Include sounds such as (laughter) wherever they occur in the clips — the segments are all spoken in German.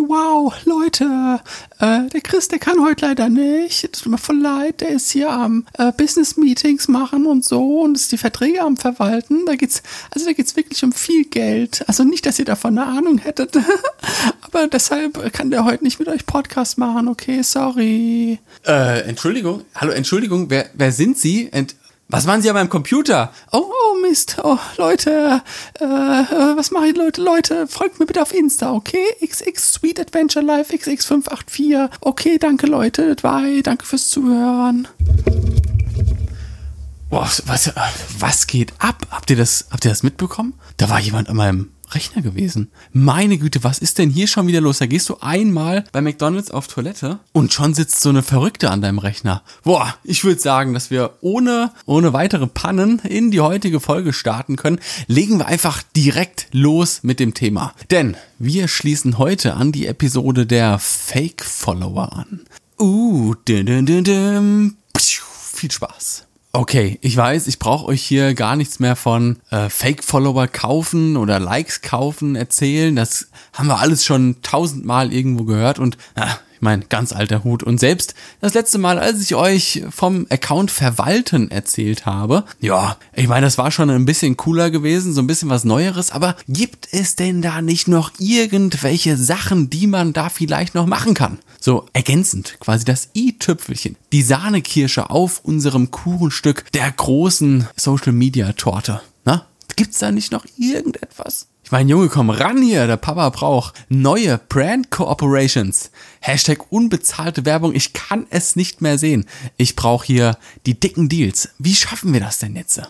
wow, Leute, äh, der Chris, der kann heute leider nicht. Tut mir voll leid, der ist hier am äh, Business Meetings machen und so und ist die Verträge am Verwalten. Da geht's, also da geht's wirklich um viel Geld. Also nicht, dass ihr davon eine Ahnung hättet, (laughs) aber deshalb kann der heute nicht mit euch Podcast machen. Okay, sorry. Äh, Entschuldigung, hallo, Entschuldigung, wer, wer sind Sie? Ent was machen Sie an meinem Computer? Oh, oh Mist. Oh, Leute, äh, äh, was mache ich, Leute? Leute, folgt mir bitte auf Insta, okay? XX Sweet Adventure Life XX584. Okay, danke, Leute. Bye. Danke fürs Zuhören. Boah, was, was geht ab? Habt ihr das, habt ihr das mitbekommen? Da war jemand an meinem Rechner gewesen. Meine Güte, was ist denn hier schon wieder los? Da gehst du einmal bei McDonald's auf Toilette und schon sitzt so eine Verrückte an deinem Rechner. Boah, ich würde sagen, dass wir ohne, ohne weitere Pannen in die heutige Folge starten können. Legen wir einfach direkt los mit dem Thema. Denn wir schließen heute an die Episode der Fake-Follower an. Uh, dim, dim, dim, dim. Viel Spaß. Okay, ich weiß, ich brauche euch hier gar nichts mehr von äh, Fake-Follower kaufen oder Likes kaufen erzählen. Das haben wir alles schon tausendmal irgendwo gehört und ah, ich meine, ganz alter Hut. Und selbst das letzte Mal, als ich euch vom Account verwalten erzählt habe, ja, ich meine, das war schon ein bisschen cooler gewesen, so ein bisschen was Neueres, aber gibt es denn da nicht noch irgendwelche Sachen, die man da vielleicht noch machen kann? So ergänzend, quasi das i-Tüpfelchen, die Sahnekirsche auf unserem Kuchenstück der großen Social Media Torte. Na, gibt's da nicht noch irgendetwas? Ich meine, Junge, komm ran hier, der Papa braucht neue Brand Cooperations. Hashtag unbezahlte Werbung, ich kann es nicht mehr sehen. Ich brauche hier die dicken Deals. Wie schaffen wir das denn jetzt?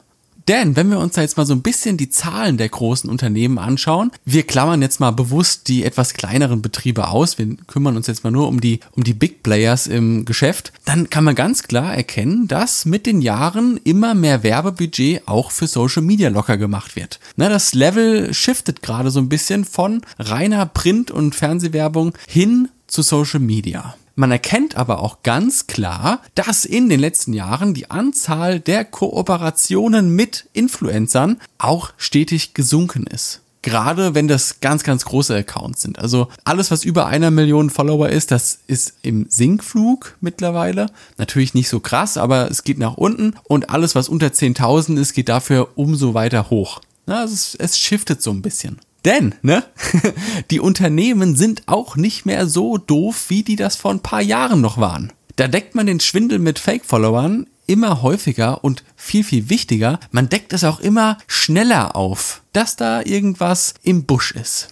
Denn wenn wir uns da jetzt mal so ein bisschen die Zahlen der großen Unternehmen anschauen, wir klammern jetzt mal bewusst die etwas kleineren Betriebe aus, wir kümmern uns jetzt mal nur um die, um die Big Players im Geschäft, dann kann man ganz klar erkennen, dass mit den Jahren immer mehr Werbebudget auch für Social Media locker gemacht wird. Na, das Level shiftet gerade so ein bisschen von reiner Print- und Fernsehwerbung hin zu Social Media. Man erkennt aber auch ganz klar, dass in den letzten Jahren die Anzahl der Kooperationen mit Influencern auch stetig gesunken ist. Gerade wenn das ganz, ganz große Accounts sind. Also alles, was über einer Million Follower ist, das ist im Sinkflug mittlerweile. Natürlich nicht so krass, aber es geht nach unten. Und alles, was unter 10.000 ist, geht dafür umso weiter hoch. Also es, es shiftet so ein bisschen. Denn, ne, (laughs) die Unternehmen sind auch nicht mehr so doof, wie die das vor ein paar Jahren noch waren. Da deckt man den Schwindel mit Fake-Followern immer häufiger und viel, viel wichtiger, man deckt es auch immer schneller auf, dass da irgendwas im Busch ist.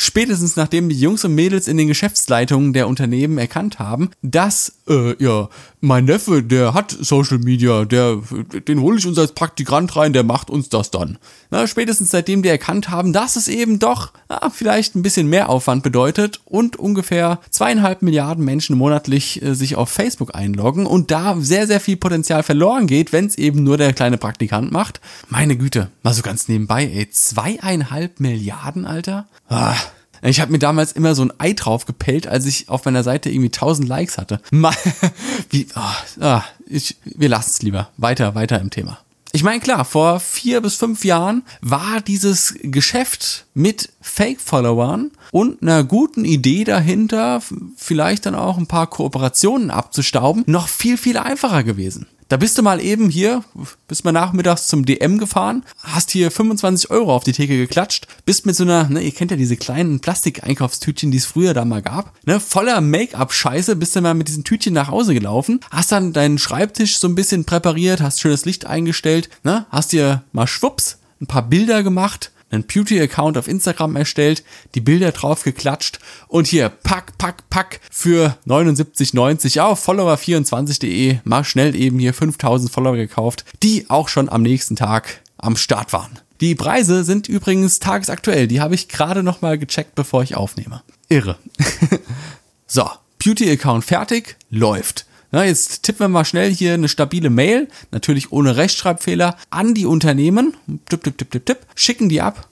Spätestens nachdem die Jungs und Mädels in den Geschäftsleitungen der Unternehmen erkannt haben, dass, äh, ja, mein Neffe, der hat Social Media, der, den hole ich uns als Praktikant rein, der macht uns das dann. Na, spätestens seitdem die erkannt haben, dass es eben doch na, vielleicht ein bisschen mehr Aufwand bedeutet und ungefähr zweieinhalb Milliarden Menschen monatlich äh, sich auf Facebook einloggen und da sehr, sehr viel Potenzial verloren geht, wenn es eben nur der kleine Praktikant macht. Meine Güte, mal so ganz nebenbei, ey, zweieinhalb Milliarden, Alter? Ah, ich habe mir damals immer so ein Ei drauf gepellt, als ich auf meiner Seite irgendwie 1000 Likes hatte. (laughs) Wie, oh, oh, ich, wir lassen es lieber. Weiter, weiter im Thema. Ich meine, klar, vor vier bis fünf Jahren war dieses Geschäft mit Fake-Followern und einer guten Idee dahinter, vielleicht dann auch ein paar Kooperationen abzustauben, noch viel, viel einfacher gewesen. Da bist du mal eben hier, bist mal nachmittags zum DM gefahren, hast hier 25 Euro auf die Theke geklatscht, bist mit so einer, ne, ihr kennt ja diese kleinen Plastik-Einkaufstütchen, die es früher da mal gab, ne, voller Make-up-Scheiße, bist du mal mit diesen Tütchen nach Hause gelaufen, hast dann deinen Schreibtisch so ein bisschen präpariert, hast schönes Licht eingestellt, ne, hast dir mal schwupps ein paar Bilder gemacht, einen Beauty-Account auf Instagram erstellt, die Bilder drauf geklatscht und hier pack, pack, pack für 79,90 auf follower24.de mal schnell eben hier 5000 Follower gekauft, die auch schon am nächsten Tag am Start waren. Die Preise sind übrigens tagesaktuell, die habe ich gerade noch mal gecheckt, bevor ich aufnehme. Irre. (laughs) so, Beauty-Account fertig, läuft. Na, jetzt tippen wir mal schnell hier eine stabile Mail, natürlich ohne Rechtschreibfehler, an die Unternehmen, tipp, tipp, tipp, tipp, tipp, schicken die ab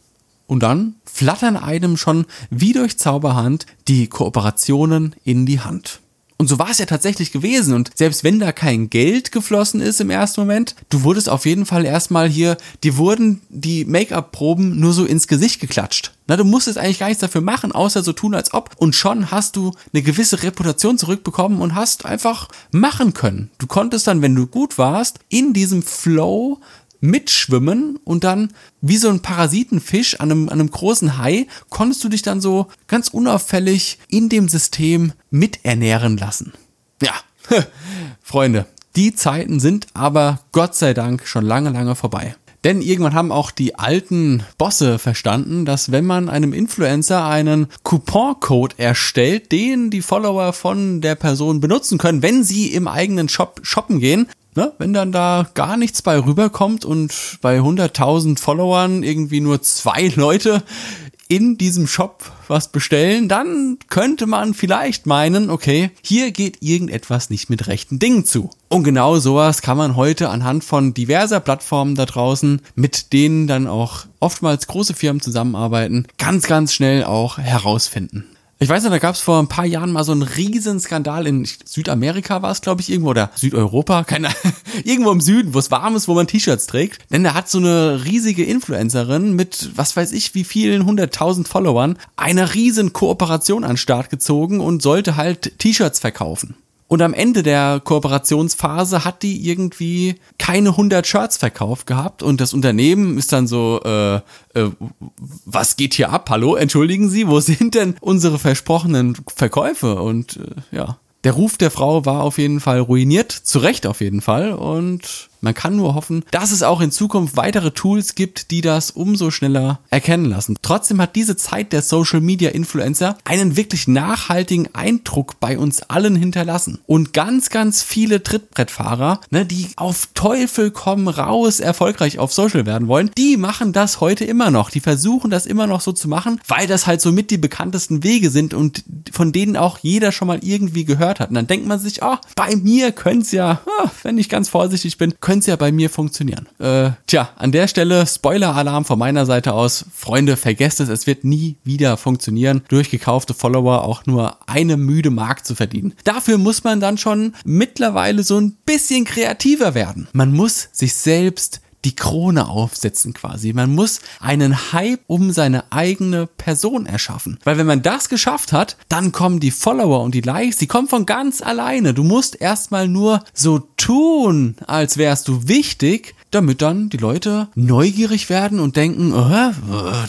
und dann flattern einem schon wie durch Zauberhand die Kooperationen in die Hand. Und so war es ja tatsächlich gewesen. Und selbst wenn da kein Geld geflossen ist im ersten Moment, du wurdest auf jeden Fall erstmal hier, dir wurden die Make-up-Proben nur so ins Gesicht geklatscht. Na, du musstest eigentlich gar nichts dafür machen, außer so tun, als ob. Und schon hast du eine gewisse Reputation zurückbekommen und hast einfach machen können. Du konntest dann, wenn du gut warst, in diesem Flow mitschwimmen und dann wie so ein Parasitenfisch an einem, an einem großen Hai konntest du dich dann so ganz unauffällig in dem System miternähren lassen. Ja, (laughs) Freunde, die Zeiten sind aber Gott sei Dank schon lange, lange vorbei. Denn irgendwann haben auch die alten Bosse verstanden, dass wenn man einem Influencer einen Couponcode erstellt, den die Follower von der Person benutzen können, wenn sie im eigenen Shop shoppen gehen, ne, wenn dann da gar nichts bei rüberkommt und bei 100.000 Followern irgendwie nur zwei (laughs) Leute in diesem Shop was bestellen, dann könnte man vielleicht meinen, okay, hier geht irgendetwas nicht mit rechten Dingen zu. Und genau sowas kann man heute anhand von diverser Plattformen da draußen, mit denen dann auch oftmals große Firmen zusammenarbeiten, ganz, ganz schnell auch herausfinden. Ich weiß noch, da gab es vor ein paar Jahren mal so einen riesen Skandal in Südamerika war es, glaube ich, irgendwo oder Südeuropa, (laughs) keine irgendwo im Süden, wo es warm ist, wo man T-Shirts trägt. Denn da hat so eine riesige Influencerin mit, was weiß ich, wie vielen hunderttausend Followern eine riesen Kooperation an den Start gezogen und sollte halt T-Shirts verkaufen. Und am Ende der Kooperationsphase hat die irgendwie keine 100 Shirts verkauft gehabt und das Unternehmen ist dann so, äh, äh, was geht hier ab? Hallo, entschuldigen Sie, wo (laughs) sind denn unsere versprochenen Verkäufe? Und äh, ja, der Ruf der Frau war auf jeden Fall ruiniert, zu Recht auf jeden Fall und man kann nur hoffen, dass es auch in Zukunft weitere Tools gibt, die das umso schneller erkennen lassen. Trotzdem hat diese Zeit der Social Media Influencer einen wirklich nachhaltigen Eindruck bei uns allen hinterlassen. Und ganz, ganz viele Trittbrettfahrer, ne, die auf Teufel komm raus erfolgreich auf Social werden wollen, die machen das heute immer noch. Die versuchen das immer noch so zu machen, weil das halt so mit die bekanntesten Wege sind und von denen auch jeder schon mal irgendwie gehört hat. Und dann denkt man sich, oh, bei mir könnte es ja, oh, wenn ich ganz vorsichtig bin, könnte es ja bei mir funktionieren. Äh, tja, an der Stelle Spoiler-Alarm von meiner Seite aus. Freunde, vergesst es, es wird nie wieder funktionieren, durch gekaufte Follower auch nur eine müde Mark zu verdienen. Dafür muss man dann schon mittlerweile so ein bisschen kreativer werden. Man muss sich selbst die Krone aufsetzen quasi. Man muss einen Hype um seine eigene Person erschaffen. Weil wenn man das geschafft hat, dann kommen die Follower und die Likes, die kommen von ganz alleine. Du musst erstmal nur so tun, als wärst du wichtig, damit dann die Leute neugierig werden und denken, oh,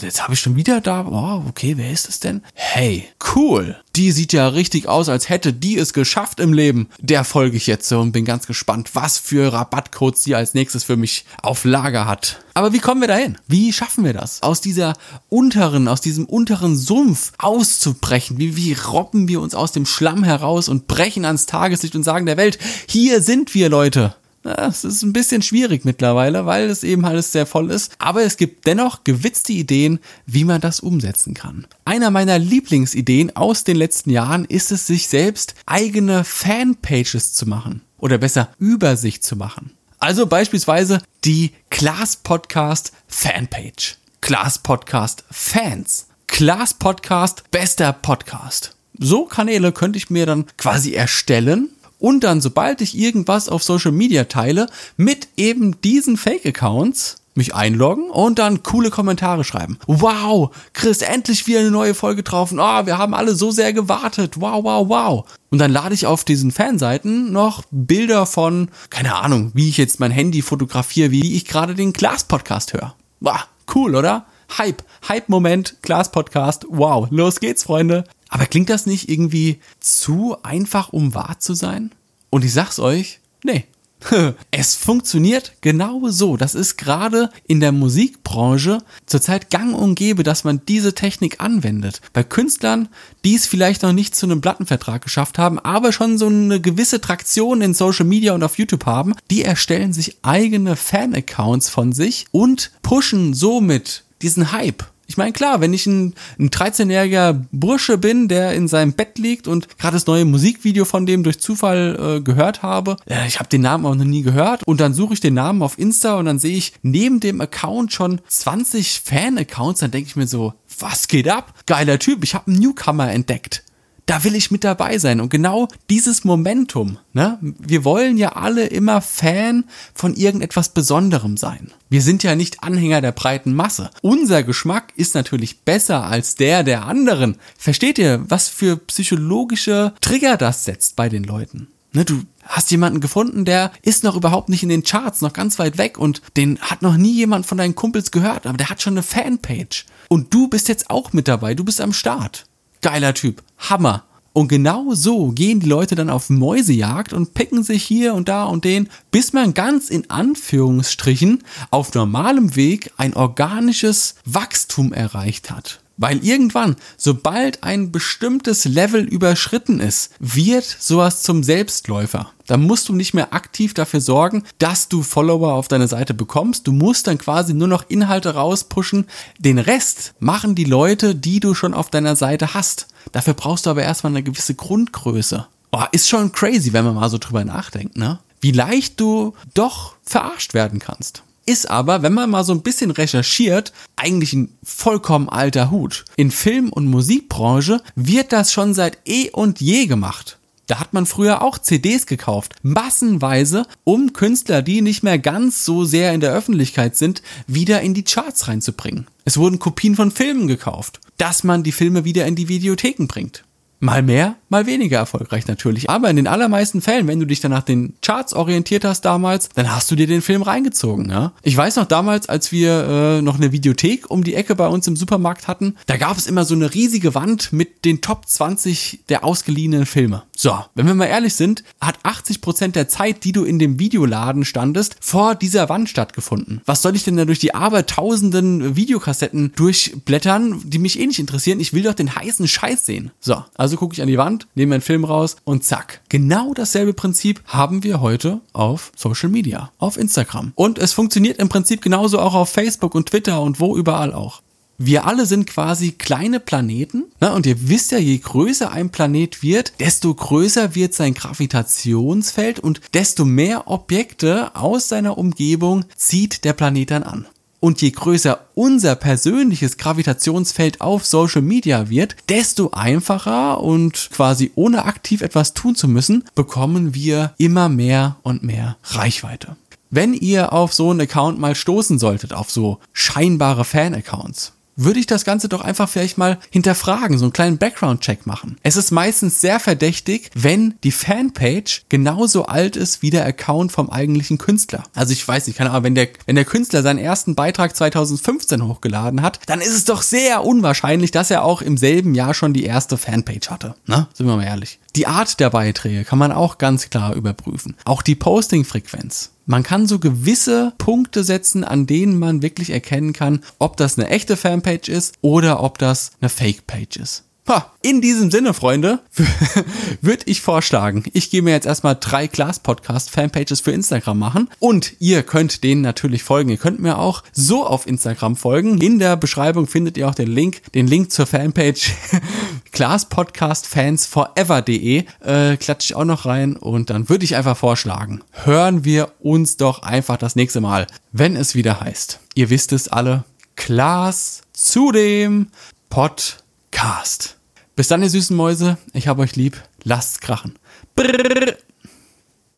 jetzt habe ich schon wieder da, oh, okay, wer ist es denn? Hey, cool. Die sieht ja richtig aus, als hätte die es geschafft im Leben. Der folge ich jetzt und bin ganz gespannt, was für Rabattcodes die als nächstes für mich auf Lager hat. Aber wie kommen wir dahin? Wie schaffen wir das? Aus dieser unteren, aus diesem unteren Sumpf auszubrechen? Wie, wie robben wir uns aus dem Schlamm heraus und brechen ans Tageslicht und sagen der Welt, hier sind wir Leute. Es ist ein bisschen schwierig mittlerweile, weil es eben alles sehr voll ist. Aber es gibt dennoch gewitzte Ideen, wie man das umsetzen kann. Einer meiner Lieblingsideen aus den letzten Jahren ist es, sich selbst eigene Fanpages zu machen. Oder besser, Übersicht zu machen. Also beispielsweise die Class Podcast Fanpage. Class Podcast Fans. Class Podcast Bester Podcast. So Kanäle könnte ich mir dann quasi erstellen und dann, sobald ich irgendwas auf Social Media teile, mit eben diesen Fake-Accounts mich einloggen und dann coole Kommentare schreiben. Wow, Chris, endlich wieder eine neue Folge drauf. oh, wir haben alle so sehr gewartet. Wow, wow, wow. Und dann lade ich auf diesen Fanseiten noch Bilder von, keine Ahnung, wie ich jetzt mein Handy fotografiere, wie ich gerade den Glas-Podcast höre. Wow, cool, oder? Hype, Hype-Moment, Glas-Podcast. Wow, los geht's, Freunde. Aber klingt das nicht irgendwie zu einfach, um wahr zu sein? Und ich sag's euch, nee. (laughs) Es funktioniert genau so. Das ist gerade in der Musikbranche zurzeit gang und gäbe, dass man diese Technik anwendet. Bei Künstlern, die es vielleicht noch nicht zu einem Plattenvertrag geschafft haben, aber schon so eine gewisse Traktion in Social Media und auf YouTube haben, die erstellen sich eigene Fan-Accounts von sich und pushen somit diesen Hype ich meine, klar, wenn ich ein, ein 13-jähriger Bursche bin, der in seinem Bett liegt und gerade das neue Musikvideo von dem durch Zufall äh, gehört habe, äh, ich habe den Namen auch noch nie gehört und dann suche ich den Namen auf Insta und dann sehe ich neben dem Account schon 20 Fan-Accounts, dann denke ich mir so, was geht ab? Geiler Typ, ich habe einen Newcomer entdeckt da will ich mit dabei sein. Und genau dieses Momentum, ne? Wir wollen ja alle immer Fan von irgendetwas Besonderem sein. Wir sind ja nicht Anhänger der breiten Masse. Unser Geschmack ist natürlich besser als der der anderen. Versteht ihr, was für psychologische Trigger das setzt bei den Leuten? Ne, du hast jemanden gefunden, der ist noch überhaupt nicht in den Charts, noch ganz weit weg und den hat noch nie jemand von deinen Kumpels gehört, aber der hat schon eine Fanpage. Und du bist jetzt auch mit dabei, du bist am Start. Geiler Typ, Hammer. Und genau so gehen die Leute dann auf Mäusejagd und picken sich hier und da und den, bis man ganz in Anführungsstrichen auf normalem Weg ein organisches Wachstum erreicht hat. Weil irgendwann, sobald ein bestimmtes Level überschritten ist, wird sowas zum Selbstläufer. Da musst du nicht mehr aktiv dafür sorgen, dass du Follower auf deine Seite bekommst. Du musst dann quasi nur noch Inhalte rauspushen. Den Rest machen die Leute, die du schon auf deiner Seite hast. Dafür brauchst du aber erstmal eine gewisse Grundgröße. Oh, ist schon crazy, wenn man mal so drüber nachdenkt, ne? Wie leicht du doch verarscht werden kannst ist aber, wenn man mal so ein bisschen recherchiert, eigentlich ein vollkommen alter Hut. In Film- und Musikbranche wird das schon seit eh und je gemacht. Da hat man früher auch CDs gekauft, massenweise, um Künstler, die nicht mehr ganz so sehr in der Öffentlichkeit sind, wieder in die Charts reinzubringen. Es wurden Kopien von Filmen gekauft, dass man die Filme wieder in die Videotheken bringt. Mal mehr, mal weniger erfolgreich natürlich. Aber in den allermeisten Fällen, wenn du dich dann nach den Charts orientiert hast damals, dann hast du dir den Film reingezogen. Ja? Ich weiß noch damals, als wir äh, noch eine Videothek um die Ecke bei uns im Supermarkt hatten, da gab es immer so eine riesige Wand mit den Top 20 der ausgeliehenen Filme. So, wenn wir mal ehrlich sind, hat 80 Prozent der Zeit, die du in dem Videoladen standest, vor dieser Wand stattgefunden. Was soll ich denn da durch die abertausenden Videokassetten durchblättern, die mich eh nicht interessieren? Ich will doch den heißen Scheiß sehen. So, also gucke ich an die Wand, nehme einen Film raus und zack. Genau dasselbe Prinzip haben wir heute auf Social Media, auf Instagram. Und es funktioniert im Prinzip genauso auch auf Facebook und Twitter und wo überall auch wir alle sind quasi kleine Planeten. Ne? Und ihr wisst ja, je größer ein Planet wird, desto größer wird sein Gravitationsfeld und desto mehr Objekte aus seiner Umgebung zieht der Planet dann an. Und je größer unser persönliches Gravitationsfeld auf Social Media wird, desto einfacher und quasi ohne aktiv etwas tun zu müssen, bekommen wir immer mehr und mehr Reichweite. Wenn ihr auf so einen Account mal stoßen solltet, auf so scheinbare Fan-Accounts, würde ich das Ganze doch einfach vielleicht mal hinterfragen, so einen kleinen Background-Check machen. Es ist meistens sehr verdächtig, wenn die Fanpage genauso alt ist wie der Account vom eigentlichen Künstler. Also ich weiß nicht, keine Ahnung, wenn der, wenn der Künstler seinen ersten Beitrag 2015 hochgeladen hat, dann ist es doch sehr unwahrscheinlich, dass er auch im selben Jahr schon die erste Fanpage hatte. Ne? Sind wir mal ehrlich. Die Art der Beiträge kann man auch ganz klar überprüfen. Auch die Posting-Frequenz. Man kann so gewisse Punkte setzen, an denen man wirklich erkennen kann, ob das eine echte Fanpage ist oder ob das eine Fake-Page ist. In diesem Sinne, Freunde, (laughs) würde ich vorschlagen, ich gehe mir jetzt erstmal drei Glas Podcast Fanpages für Instagram machen und ihr könnt denen natürlich folgen. Ihr könnt mir auch so auf Instagram folgen. In der Beschreibung findet ihr auch den Link, den Link zur Fanpage (laughs) Glas Podcast Fans Forever.de äh, klatsche ich auch noch rein und dann würde ich einfach vorschlagen, hören wir uns doch einfach das nächste Mal, wenn es wieder heißt. Ihr wisst es alle, Glas zu dem Podcast. Bis dann, ihr süßen Mäuse. Ich hab euch lieb. Lasst's krachen. Brrr.